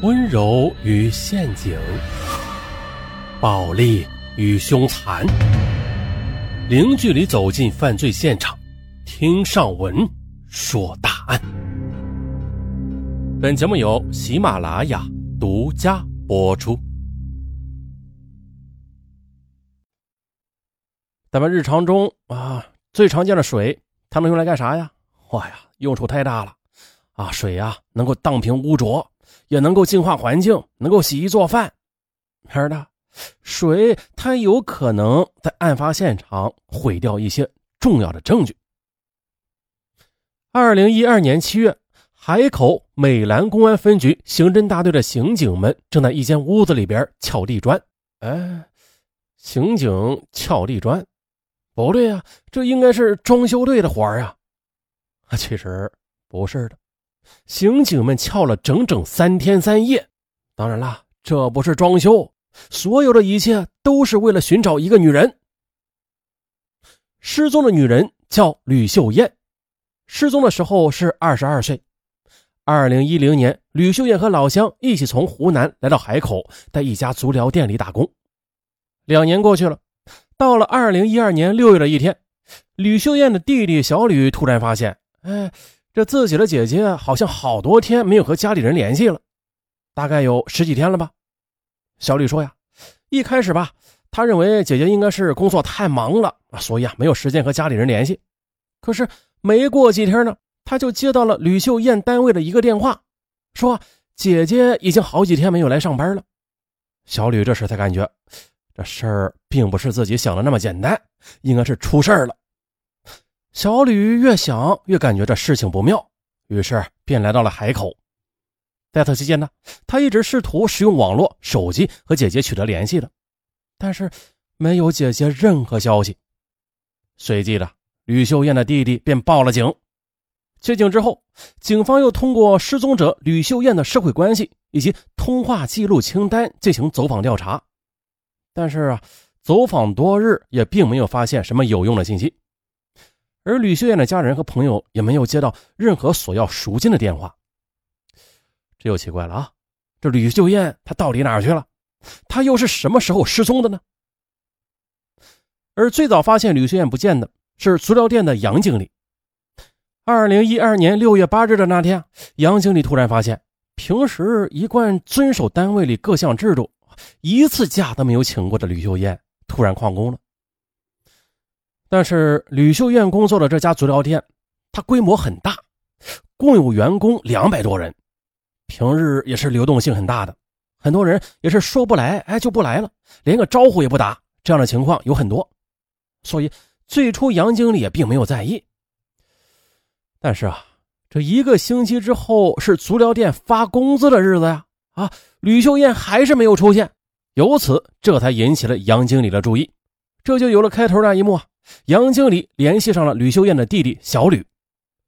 温柔与陷阱，暴力与凶残，零距离走进犯罪现场，听上文说大案。本节目由喜马拉雅独家播出。咱们日常中啊，最常见的水，它能用来干啥呀？哇呀，用处太大了啊！水呀，能够荡平污浊。也能够净化环境，能够洗衣做饭。是的，水它有可能在案发现场毁掉一些重要的证据。二零一二年七月，海口美兰公安分局刑侦大队的刑警们正在一间屋子里边撬地砖。哎，刑警撬地砖，不对呀，这应该是装修队的活呀。啊，其实不是的。刑警们撬了整整三天三夜，当然啦，这不是装修，所有的一切都是为了寻找一个女人。失踪的女人叫吕秀艳，失踪的时候是二十二岁。二零一零年，吕秀艳和老乡一起从湖南来到海口，在一家足疗店里打工。两年过去了，到了二零一二年六月的一天，吕秀艳的弟弟小吕突然发现，哎。这自己的姐姐好像好多天没有和家里人联系了，大概有十几天了吧。小吕说呀，一开始吧，他认为姐姐应该是工作太忙了，所以啊没有时间和家里人联系。可是没过几天呢，他就接到了吕秀艳单位的一个电话，说姐姐已经好几天没有来上班了。小吕这时才感觉，这事儿并不是自己想的那么简单，应该是出事儿了。小吕越想越感觉这事情不妙，于是便来到了海口。在此期间呢，他一直试图使用网络、手机和姐姐取得联系的，但是没有姐姐任何消息。随即的，吕秀艳的弟弟便报了警。接警之后，警方又通过失踪者吕秀艳的社会关系以及通话记录清单进行走访调查，但是啊，走访多日也并没有发现什么有用的信息。而吕秀艳的家人和朋友也没有接到任何索要赎金的电话，这又奇怪了啊！这吕秀艳她到底哪儿去了？她又是什么时候失踪的呢？而最早发现吕秀艳不见的是足疗店的杨经理。二零一二年六月八日的那天，杨经理突然发现，平时一贯遵守单位里各项制度、一次假都没有请过的吕秀艳突然旷工了。但是吕秀艳工作的这家足疗店，它规模很大，共有员工两百多人，平日也是流动性很大的，很多人也是说不来，哎就不来了，连个招呼也不打，这样的情况有很多，所以最初杨经理也并没有在意。但是啊，这一个星期之后是足疗店发工资的日子呀，啊，吕秀艳还是没有出现，由此这才引起了杨经理的注意，这就有了开头那一幕啊。杨经理联系上了吕秀艳的弟弟小吕，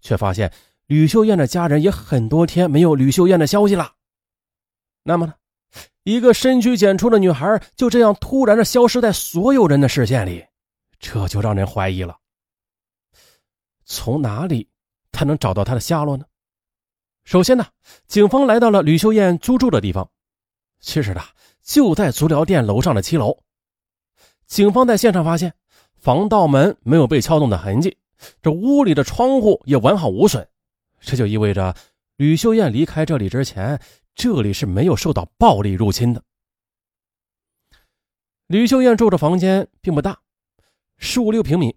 却发现吕秀艳的家人也很多天没有吕秀艳的消息了。那么呢，一个深居简出的女孩就这样突然的消失在所有人的视线里，这就让人怀疑了。从哪里才能找到她的下落呢？首先呢，警方来到了吕秀艳租住的地方，其实呢就在足疗店楼上的七楼。警方在现场发现。防盗门没有被撬动的痕迹，这屋里的窗户也完好无损，这就意味着吕秀艳离开这里之前，这里是没有受到暴力入侵的。吕秀艳住的房间并不大，十五六平米，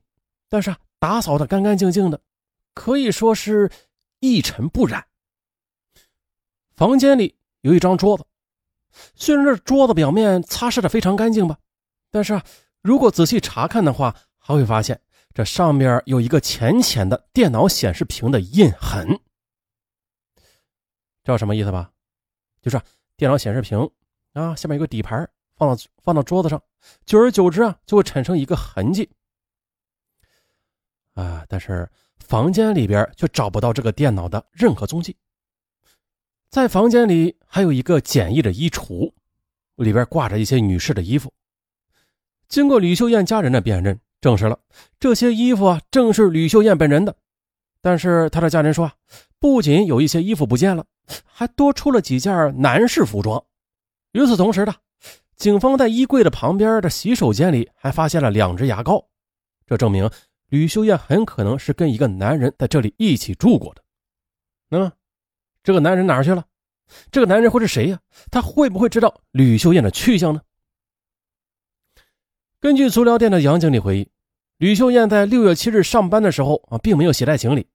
但是啊，打扫的干干净净的，可以说是一尘不染。房间里有一张桌子，虽然这桌子表面擦拭的非常干净吧，但是啊。如果仔细查看的话，他会发现这上面有一个浅浅的电脑显示屏的印痕。知道什么意思吧？就是电脑显示屏啊，下面有个底盘，放到放到桌子上，久而久之啊，就会产生一个痕迹。啊，但是房间里边却找不到这个电脑的任何踪迹。在房间里还有一个简易的衣橱，里边挂着一些女士的衣服。经过吕秀燕家人的辨认，证实了这些衣服啊正是吕秀艳本人的。但是她的家人说，不仅有一些衣服不见了，还多出了几件男士服装。与此同时呢，警方在衣柜的旁边的洗手间里还发现了两支牙膏，这证明吕秀艳很可能是跟一个男人在这里一起住过的。那么，这个男人哪去了？这个男人会是谁呀？他会不会知道吕秀艳的去向呢？根据足疗店的杨经理回忆，吕秀艳在六月七日上班的时候啊，并没有携带行李。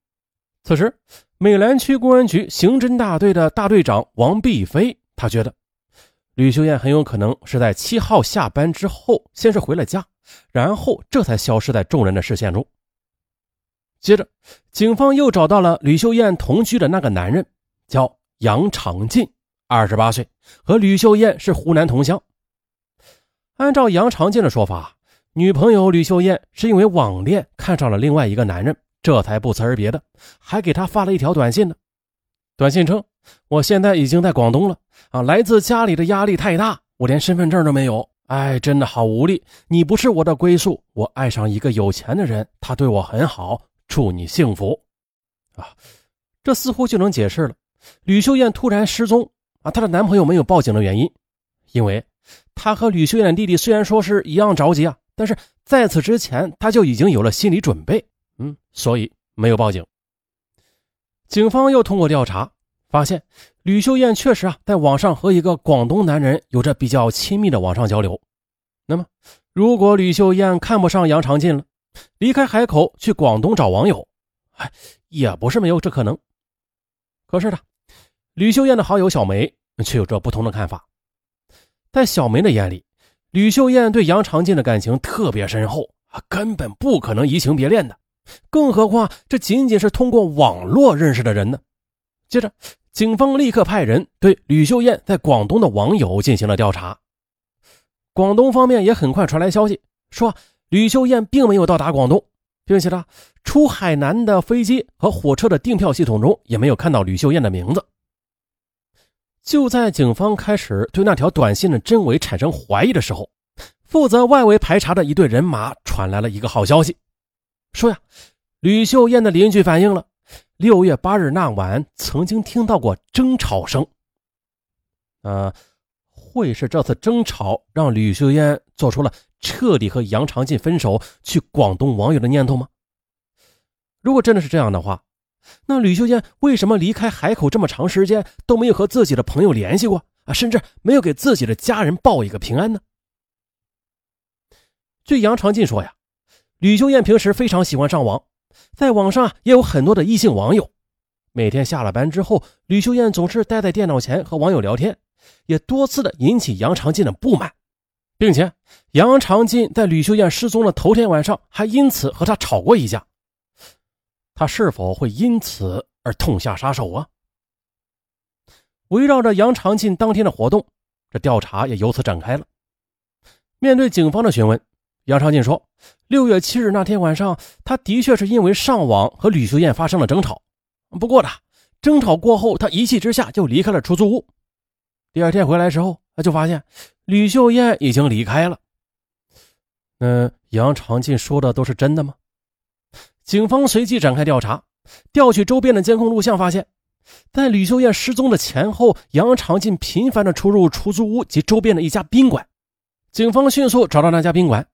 此时，美兰区公安局刑侦大队的大队长王碧飞，他觉得吕秀艳很有可能是在七号下班之后，先是回了家，然后这才消失在众人的视线中。接着，警方又找到了吕秀艳同居的那个男人，叫杨长进，二十八岁，和吕秀艳是湖南同乡。按照杨长进的说法，女朋友吕秀艳是因为网恋看上了另外一个男人，这才不辞而别的，还给他发了一条短信呢。短信称：“我现在已经在广东了啊，来自家里的压力太大，我连身份证都没有，哎，真的好无力。你不是我的归宿，我爱上一个有钱的人，他对我很好，祝你幸福。”啊，这似乎就能解释了吕秀艳突然失踪啊，她的男朋友没有报警的原因，因为。他和吕秀艳弟弟虽然说是一样着急啊，但是在此之前他就已经有了心理准备，嗯，所以没有报警。警方又通过调查发现，吕秀艳确实啊在网上和一个广东男人有着比较亲密的网上交流。那么，如果吕秀艳看不上杨长进了，离开海口去广东找网友，哎，也不是没有这可能。可是呢，吕秀艳的好友小梅却有着不同的看法。在小梅的眼里，吕秀艳对杨长进的感情特别深厚啊，根本不可能移情别恋的。更何况这仅仅是通过网络认识的人呢？接着，警方立刻派人对吕秀艳在广东的网友进行了调查。广东方面也很快传来消息，说吕秀艳并没有到达广东，并且呢，出海南的飞机和火车的订票系统中也没有看到吕秀艳的名字。就在警方开始对那条短信的真伪产生怀疑的时候，负责外围排查的一队人马传来了一个好消息，说呀，吕秀艳的邻居反映了，六月八日那晚曾经听到过争吵声。呃，会是这次争吵让吕秀艳做出了彻底和杨长进分手、去广东网友的念头吗？如果真的是这样的话。那吕秀艳为什么离开海口这么长时间都没有和自己的朋友联系过啊？甚至没有给自己的家人报一个平安呢？据杨长进说呀，吕秀艳平时非常喜欢上网，在网上也有很多的异性网友。每天下了班之后，吕秀艳总是待在电脑前和网友聊天，也多次的引起杨长进的不满，并且杨长进在吕秀艳失踪的头天晚上还因此和她吵过一架。他是否会因此而痛下杀手啊？围绕着杨长进当天的活动，这调查也由此展开了。面对警方的询问，杨长进说：“六月七日那天晚上，他的确是因为上网和吕秀燕发生了争吵。不过呢，争吵过后，他一气之下就离开了出租屋。第二天回来时候，他就发现吕秀燕已经离开了。那杨长进说的都是真的吗？”警方随即展开调查，调取周边的监控录像，发现，在吕秀艳失踪的前后，杨长进频繁的出入出租屋及周边的一家宾馆。警方迅速找到那家宾馆，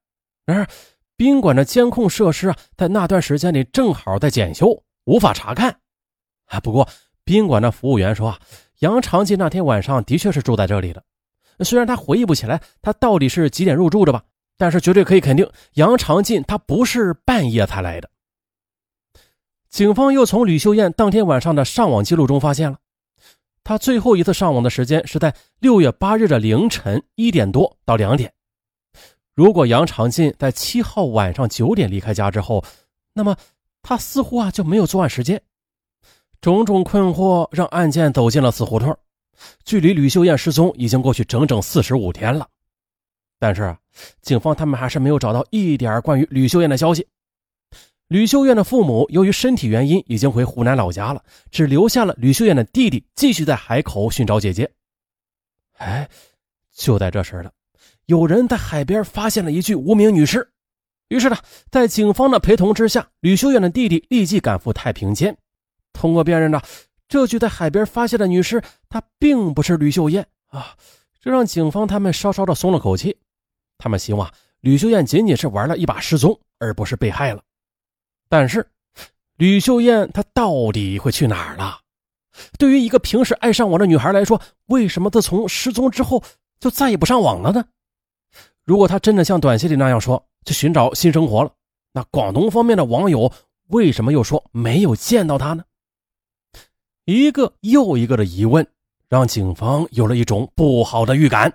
然而，宾馆的监控设施啊，在那段时间里正好在检修，无法查看。啊，不过，宾馆的服务员说啊，杨长进那天晚上的确是住在这里的，虽然他回忆不起来他到底是几点入住的吧，但是绝对可以肯定，杨长进他不是半夜才来的。警方又从吕秀艳当天晚上的上网记录中发现了，她最后一次上网的时间是在六月八日的凌晨一点多到两点。如果杨长进在七号晚上九点离开家之后，那么他似乎啊就没有作案时间。种种困惑让案件走进了死胡同。距离吕秀艳失踪已经过去整整四十五天了，但是警方他们还是没有找到一点关于吕秀艳的消息。吕秀艳的父母由于身体原因已经回湖南老家了，只留下了吕秀艳的弟弟继续在海口寻找姐姐。哎，就在这时了，有人在海边发现了一具无名女尸，于是呢，在警方的陪同之下，吕秀艳的弟弟立即赶赴太平间。通过辨认呢，这具在海边发现的女尸，她并不是吕秀艳啊，这让警方他们稍稍的松了口气。他们希望吕秀艳仅仅是玩了一把失踪，而不是被害了。但是，吕秀艳她到底会去哪儿了？对于一个平时爱上网的女孩来说，为什么自从失踪之后就再也不上网了呢？如果她真的像短信里那样说，去寻找新生活了。那广东方面的网友为什么又说没有见到他呢？一个又一个的疑问，让警方有了一种不好的预感。